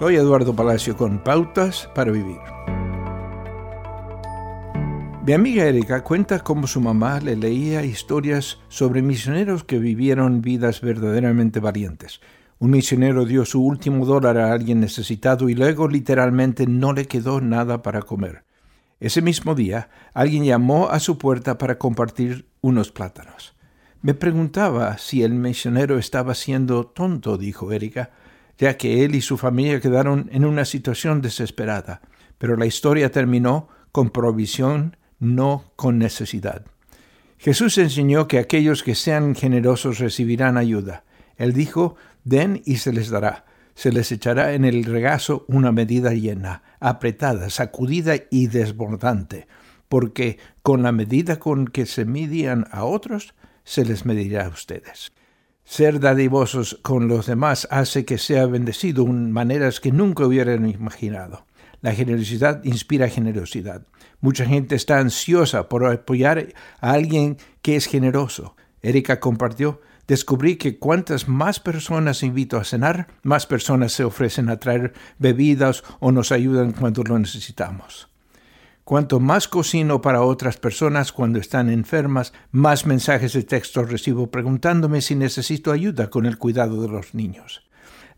Soy Eduardo Palacio con Pautas para Vivir. Mi amiga Erika cuenta cómo su mamá le leía historias sobre misioneros que vivieron vidas verdaderamente valientes. Un misionero dio su último dólar a alguien necesitado y luego literalmente no le quedó nada para comer. Ese mismo día, alguien llamó a su puerta para compartir unos plátanos. Me preguntaba si el misionero estaba siendo tonto, dijo Erika, ya que él y su familia quedaron en una situación desesperada. Pero la historia terminó con provisión, no con necesidad. Jesús enseñó que aquellos que sean generosos recibirán ayuda. Él dijo, den y se les dará. Se les echará en el regazo una medida llena, apretada, sacudida y desbordante, porque con la medida con que se midían a otros, se les medirá a ustedes. Ser dadivosos con los demás hace que sea bendecido en maneras que nunca hubieran imaginado. La generosidad inspira generosidad. Mucha gente está ansiosa por apoyar a alguien que es generoso. Erika compartió, descubrí que cuantas más personas invito a cenar, más personas se ofrecen a traer bebidas o nos ayudan cuando lo necesitamos. Cuanto más cocino para otras personas cuando están enfermas, más mensajes de texto recibo preguntándome si necesito ayuda con el cuidado de los niños.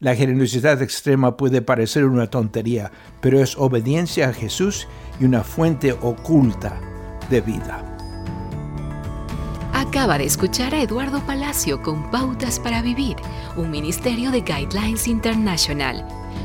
La generosidad extrema puede parecer una tontería, pero es obediencia a Jesús y una fuente oculta de vida. Acaba de escuchar a Eduardo Palacio con Pautas para Vivir, un ministerio de Guidelines International.